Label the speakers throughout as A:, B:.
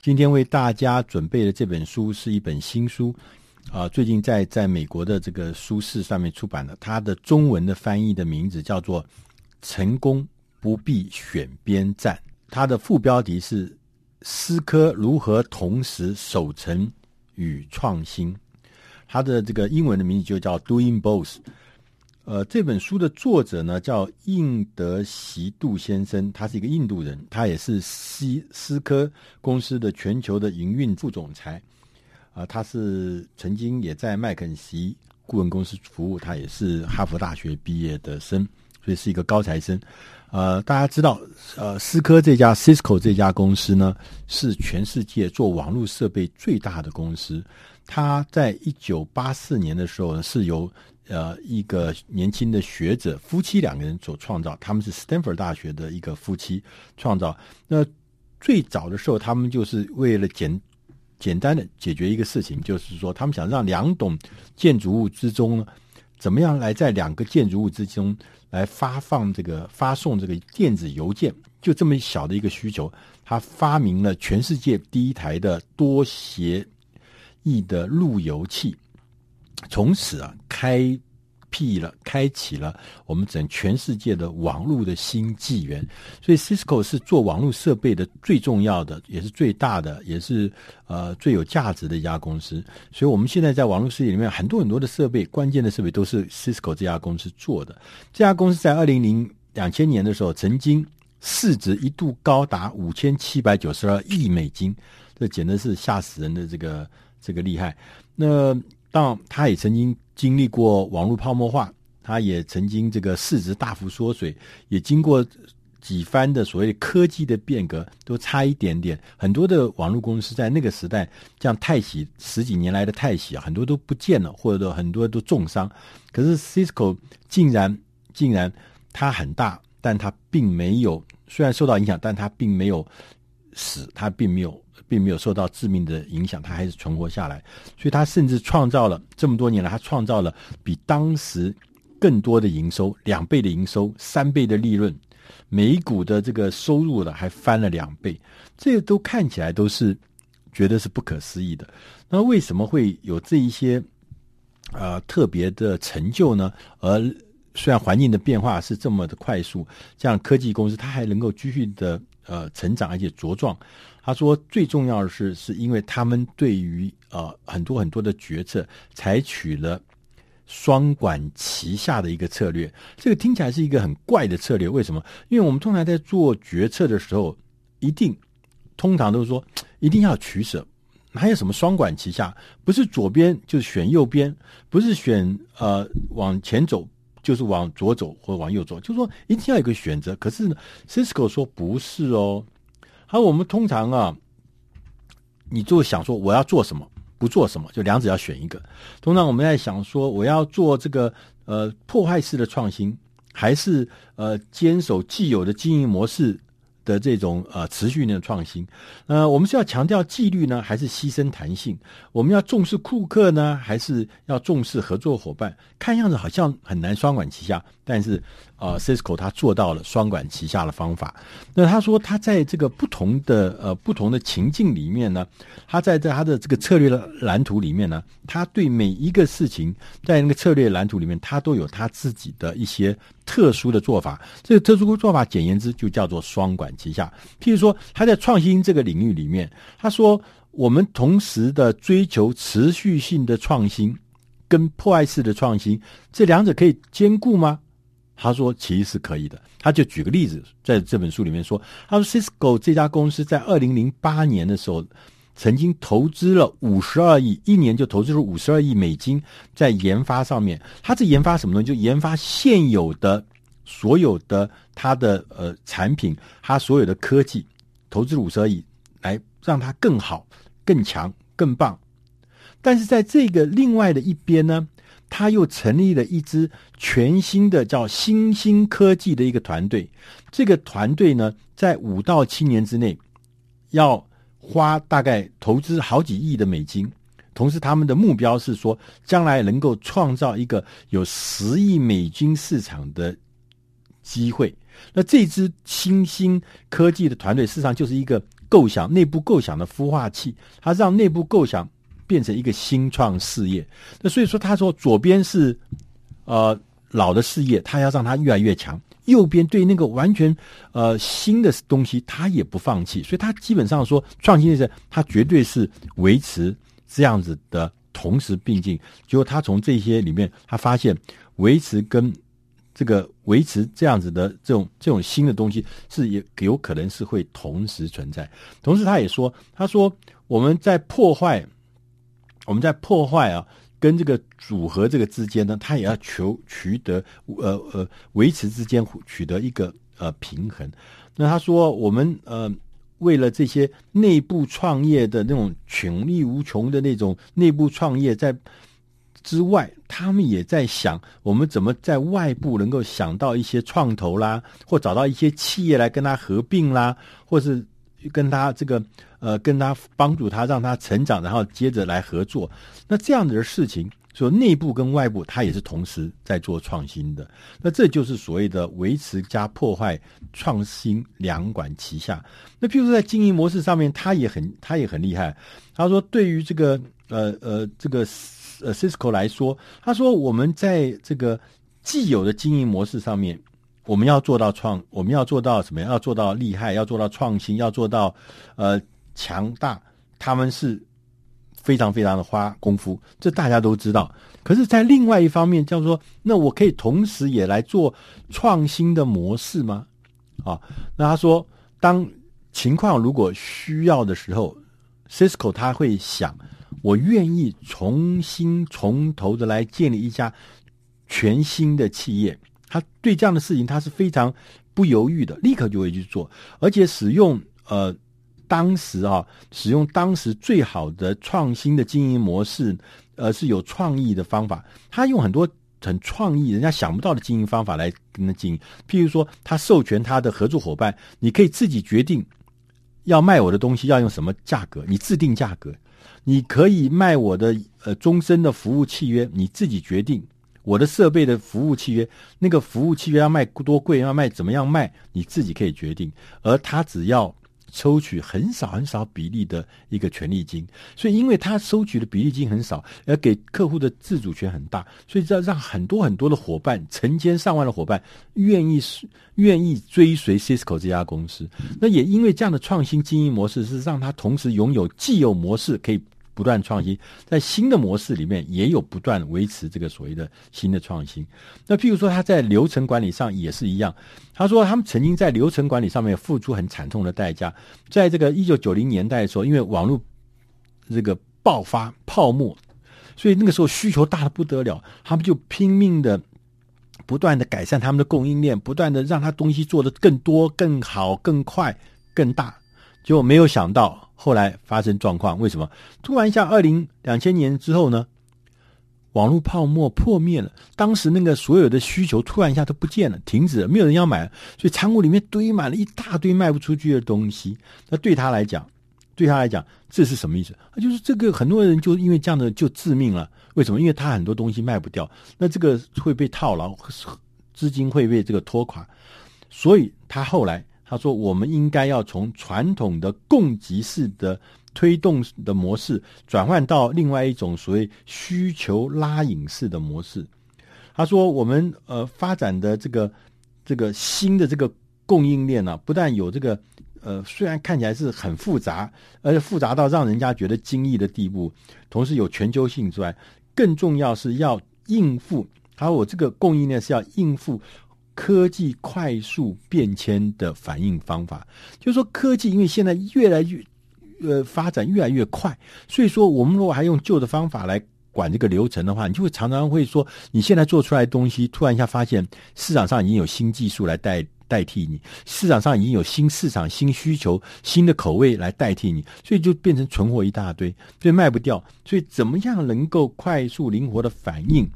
A: 今天为大家准备的这本书是一本新书，啊、最近在在美国的这个书市上面出版的。它的中文的翻译的名字叫做《成功不必选边站》，它的副标题是“思科如何同时守成与创新”。它的这个英文的名字就叫 “Doing Both”。呃，这本书的作者呢叫印德席杜先生，他是一个印度人，他也是思思科公司的全球的营运副总裁。啊、呃，他是曾经也在麦肯锡顾问公司服务，他也是哈佛大学毕业的生，所以是一个高材生。呃，大家知道，呃，思科这家 Cisco 这家公司呢，是全世界做网络设备最大的公司。他在一九八四年的时候呢，是由呃，一个年轻的学者夫妻两个人所创造，他们是斯坦福大学的一个夫妻创造。那最早的时候，他们就是为了简简单的解决一个事情，就是说他们想让两栋建筑物之中呢，怎么样来在两个建筑物之中来发放这个发送这个电子邮件，就这么小的一个需求，他发明了全世界第一台的多协议的路由器。从此啊，开辟了、开启了我们整全世界的网络的新纪元。所以，Cisco 是做网络设备的最重要的，也是最大的，也是呃最有价值的一家公司。所以，我们现在在网络世界里面，很多很多的设备，关键的设备都是 Cisco 这家公司做的。这家公司在二零零两千年的时候，曾经市值一度高达五千七百九十二亿美金，这简直是吓死人的这个这个厉害。那当他也曾经经历过网络泡沫化，他也曾经这个市值大幅缩水，也经过几番的所谓科技的变革，都差一点点。很多的网络公司在那个时代，像泰喜十几年来的泰喜啊，很多都不见了，或者很多都重伤。可是 Cisco 竟然竟然它很大，但它并没有，虽然受到影响，但它并没有死，它并没有。并没有受到致命的影响，他还是存活下来，所以他甚至创造了这么多年来，他创造了比当时更多的营收，两倍的营收，三倍的利润，每股的这个收入呢还翻了两倍，这些都看起来都是觉得是不可思议的。那为什么会有这一些呃特别的成就呢？而虽然环境的变化是这么的快速，这样科技公司它还能够继续的呃成长而且茁壮。他说：“最重要的是，是因为他们对于呃很多很多的决策采取了双管齐下的一个策略。这个听起来是一个很怪的策略，为什么？因为我们通常在做决策的时候，一定通常都是说一定要取舍，哪有什么双管齐下？不是左边就是选右边，不是选呃往前走就是往左走或往右走，就是说一定要有一个选择。可是呢，Cisco 说不是哦。”好，我们通常啊，你就想说我要做什么，不做什么，就两者要选一个。通常我们在想说，我要做这个呃破坏式的创新，还是呃坚守既有的经营模式的这种呃持续性的创新，呃，我们是要强调纪律呢，还是牺牲弹性？我们要重视顾客呢，还是要重视合作伙伴？看样子好像很难双管齐下，但是呃，Cisco 他做到了双管齐下的方法。那他说他在这个不同的呃不同的情境里面呢，他在在他的这个策略的蓝图里面呢，他对每一个事情在那个策略蓝图里面，他都有他自己的一些。特殊的做法，这个特殊的做法，简言之就叫做双管齐下。譬如说，他在创新这个领域里面，他说，我们同时的追求持续性的创新跟破坏式的创新，这两者可以兼顾吗？他说，其实是可以的。他就举个例子，在这本书里面说，他说，Cisco 这家公司在二零零八年的时候。曾经投资了五十二亿，一年就投资了五十二亿美金在研发上面。他是研发什么东西？就研发现有的所有的他的呃产品，他所有的科技，投资五十二亿，来让它更好、更强、更棒。但是在这个另外的一边呢，他又成立了一支全新的叫新兴科技的一个团队。这个团队呢，在五到七年之内要。花大概投资好几亿的美金，同时他们的目标是说，将来能够创造一个有十亿美金市场的机会。那这支新兴科技的团队，事实上就是一个构想、内部构想的孵化器，它让内部构想变成一个新创事业。那所以说，他说左边是呃老的事业，他要让它越来越强；右边对那个完全呃新的东西，他也不放弃。所以，他基本上说创新的是，他绝对是维持这样子的同时并进。结果，他从这些里面，他发现维持跟这个维持这样子的这种这种新的东西是也有可能是会同时存在。同时，他也说，他说我们在破坏，我们在破坏啊，跟这个组合这个之间呢，他也要求取得呃呃维持之间取得一个呃平衡。那他说，我们呃为了这些内部创业的那种潜力无穷的那种内部创业在。之外，他们也在想，我们怎么在外部能够想到一些创投啦，或找到一些企业来跟他合并啦，或是跟他这个呃，跟他帮助他，让他成长，然后接着来合作。那这样子的事情，说内部跟外部，他也是同时在做创新的。那这就是所谓的维持加破坏，创新两管齐下。那譬如说在经营模式上面，他也很他也很厉害。他说，对于这个呃呃这个。呃，Cisco 来说，他说我们在这个既有的经营模式上面，我们要做到创，我们要做到什么？要做到厉害，要做到创新，要做到呃强大。他们是非常非常的花功夫，这大家都知道。可是，在另外一方面，叫做那我可以同时也来做创新的模式吗？啊，那他说，当情况如果需要的时候，Cisco 他会想。我愿意重新从头的来建立一家全新的企业。他对这样的事情，他是非常不犹豫的，立刻就会去做，而且使用呃当时啊，使用当时最好的创新的经营模式，呃是有创意的方法。他用很多很创意、人家想不到的经营方法来跟他经营。譬如说，他授权他的合作伙伴，你可以自己决定要卖我的东西要用什么价格，你制定价格。你可以卖我的呃终身的服务契约，你自己决定我的设备的服务契约，那个服务契约要卖多贵，要卖怎么样卖，你自己可以决定。而他只要抽取很少很少比例的一个权利金，所以因为他收取的比例金很少，而给客户的自主权很大，所以这让很多很多的伙伴，成千上万的伙伴愿意愿意追随 Cisco 这家公司。那也因为这样的创新经营模式，是让他同时拥有既有模式可以。不断创新，在新的模式里面也有不断维持这个所谓的新的创新。那譬如说，他在流程管理上也是一样。他说，他们曾经在流程管理上面付出很惨痛的代价。在这个一九九零年代的时候，因为网络这个爆发泡沫，所以那个时候需求大的不得了，他们就拼命的不断的改善他们的供应链，不断的让他东西做得更多、更好、更快、更大。结果没有想到。后来发生状况，为什么？突然一下，二零两千年之后呢，网络泡沫破灭了。当时那个所有的需求突然一下都不见了，停止了，没有人要买，所以仓库里面堆满了一大堆卖不出去的东西。那对他来讲，对他来讲，这是什么意思？就是这个很多人就因为这样的就致命了。为什么？因为他很多东西卖不掉，那这个会被套牢，资金会被这个拖垮，所以他后来。他说：“我们应该要从传统的供给式的推动的模式，转换到另外一种所谓需求拉引式的模式。”他说：“我们呃发展的这个这个新的这个供应链呢、不但有这个呃虽然看起来是很复杂，而且复杂到让人家觉得惊异的地步，同时有全球性之外，更重要是要应付。他说我这个供应链是要应付。”科技快速变迁的反应方法，就是说科技因为现在越来越呃发展越来越快，所以说我们如果还用旧的方法来管这个流程的话，你就会常常会说，你现在做出来的东西，突然一下发现市场上已经有新技术来代代替你，市场上已经有新市场、新需求、新的口味来代替你，所以就变成存货一大堆，所以卖不掉。所以怎么样能够快速灵活的反应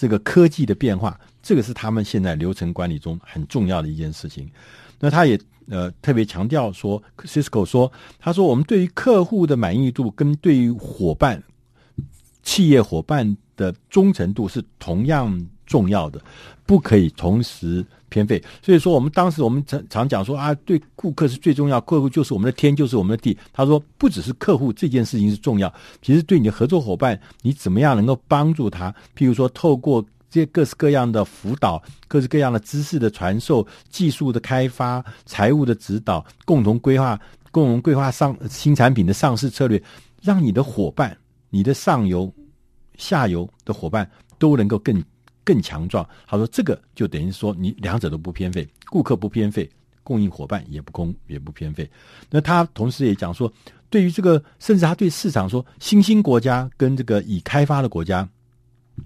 A: 这个科技的变化？这个是他们现在流程管理中很重要的一件事情。那他也呃特别强调说，Cisco 说，他说我们对于客户的满意度跟对于伙伴、企业伙伴的忠诚度是同样重要的，不可以同时偏废。所以说，我们当时我们常常讲说啊，对顾客是最重要，客户就是我们的天，就是我们的地。他说，不只是客户这件事情是重要，其实对你的合作伙伴，你怎么样能够帮助他？譬如说，透过这各式各样的辅导、各式各样的知识的传授、技术的开发、财务的指导，共同规划、共同规划上新产品的上市策略，让你的伙伴、你的上游。下游的伙伴都能够更更强壮。他说：“这个就等于说，你两者都不偏废，顾客不偏废，供应伙伴也不空也不偏废。那他同时也讲说，对于这个，甚至他对市场说，新兴国家跟这个已开发的国家，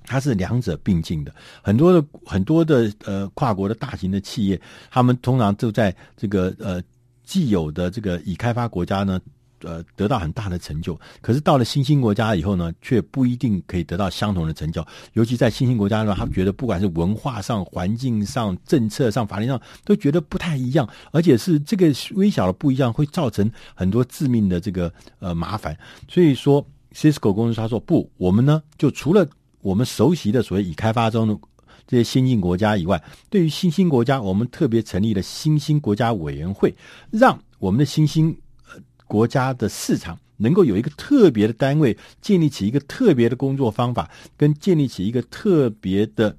A: 它是两者并进的。很多的很多的呃跨国的大型的企业，他们通常就在这个呃既有的这个已开发国家呢。”呃，得到很大的成就，可是到了新兴国家以后呢，却不一定可以得到相同的成就。尤其在新兴国家呢，他们觉得不管是文化上、环境上、政策上、法律上，都觉得不太一样，而且是这个微小的不一样，会造成很多致命的这个呃麻烦。所以说，Cisco 公司他说不，我们呢就除了我们熟悉的所谓已开发中的这些先进国家以外，对于新兴国家，我们特别成立了新兴国家委员会，让我们的新兴。国家的市场能够有一个特别的单位，建立起一个特别的工作方法，跟建立起一个特别的、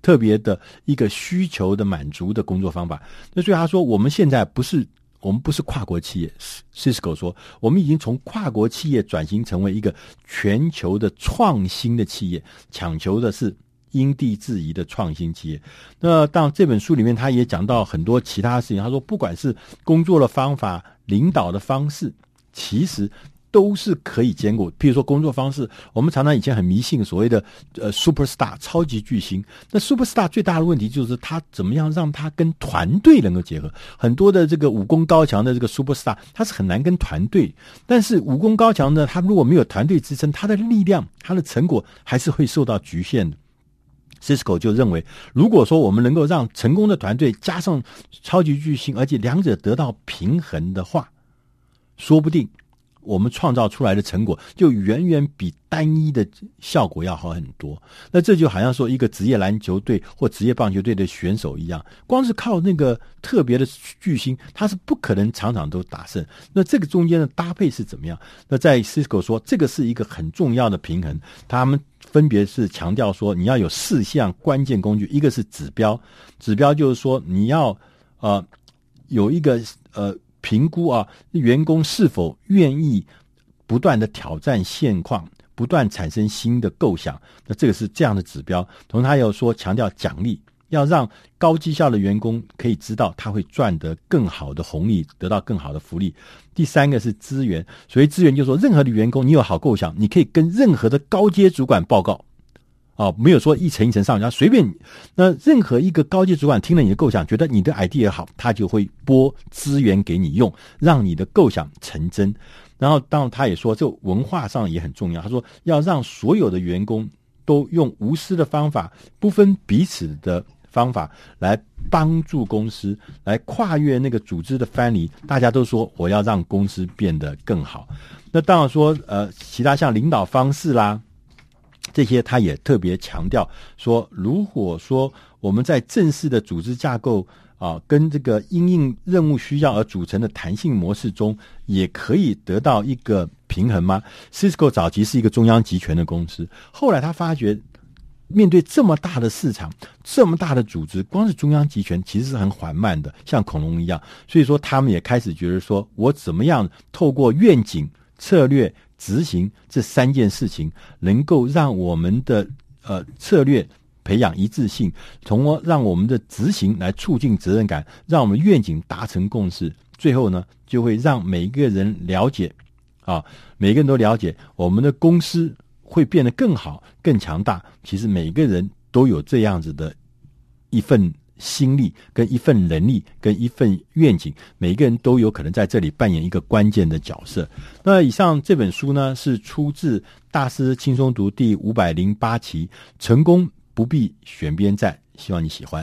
A: 特别的一个需求的满足的工作方法。那所以他说，我们现在不是我们不是跨国企业，Cisco 说，我们已经从跨国企业转型成为一个全球的创新的企业，抢求的是因地制宜的创新企业。那当这本书里面，他也讲到很多其他事情。他说，不管是工作的方法。领导的方式其实都是可以兼顾。譬如说工作方式，我们常常以前很迷信所谓的呃 superstar 超级巨星。那 superstar 最大的问题就是他怎么样让他跟团队能够结合。很多的这个武功高强的这个 superstar，他是很难跟团队。但是武功高强的他如果没有团队支撑，他的力量、他的成果还是会受到局限的。Cisco 就认为，如果说我们能够让成功的团队加上超级巨星，而且两者得到平衡的话，说不定我们创造出来的成果就远远比单一的效果要好很多。那这就好像说一个职业篮球队或职业棒球队的选手一样，光是靠那个特别的巨星，他是不可能场场都打胜。那这个中间的搭配是怎么样？那在 Cisco 说，这个是一个很重要的平衡。他们。分别是强调说，你要有四项关键工具，一个是指标，指标就是说你要呃有一个呃评估啊，员工是否愿意不断的挑战现况，不断产生新的构想，那这个是这样的指标。同时，他又说强调奖励。要让高绩效的员工可以知道他会赚得更好的红利，得到更好的福利。第三个是资源，所以资源就是说，任何的员工你有好构想，你可以跟任何的高阶主管报告。啊，没有说一层一层上，然后随便。那任何一个高阶主管听了你的构想，觉得你的 idea 好，他就会拨资源给你用，让你的构想成真。然后，当他也说，这文化上也很重要。他说，要让所有的员工都用无私的方法，不分彼此的。方法来帮助公司来跨越那个组织的藩篱，大家都说我要让公司变得更好。那当然说，呃，其他像领导方式啦，这些他也特别强调说，如果说我们在正式的组织架构啊，跟这个因应任务需要而组成的弹性模式中，也可以得到一个平衡吗？Cisco 早期是一个中央集权的公司，后来他发觉。面对这么大的市场，这么大的组织，光是中央集权其实是很缓慢的，像恐龙一样。所以说，他们也开始觉得说，我怎么样透过愿景、策略、执行这三件事情，能够让我们的呃策略培养一致性，从而让我们的执行来促进责任感，让我们愿景达成共识，最后呢，就会让每一个人了解啊，每个人都了解我们的公司。会变得更好、更强大。其实每个人都有这样子的一份心力、跟一份能力、跟一份愿景，每个人都有可能在这里扮演一个关键的角色。那以上这本书呢，是出自《大师轻松读》第五百零八期，成功不必选边站，希望你喜欢。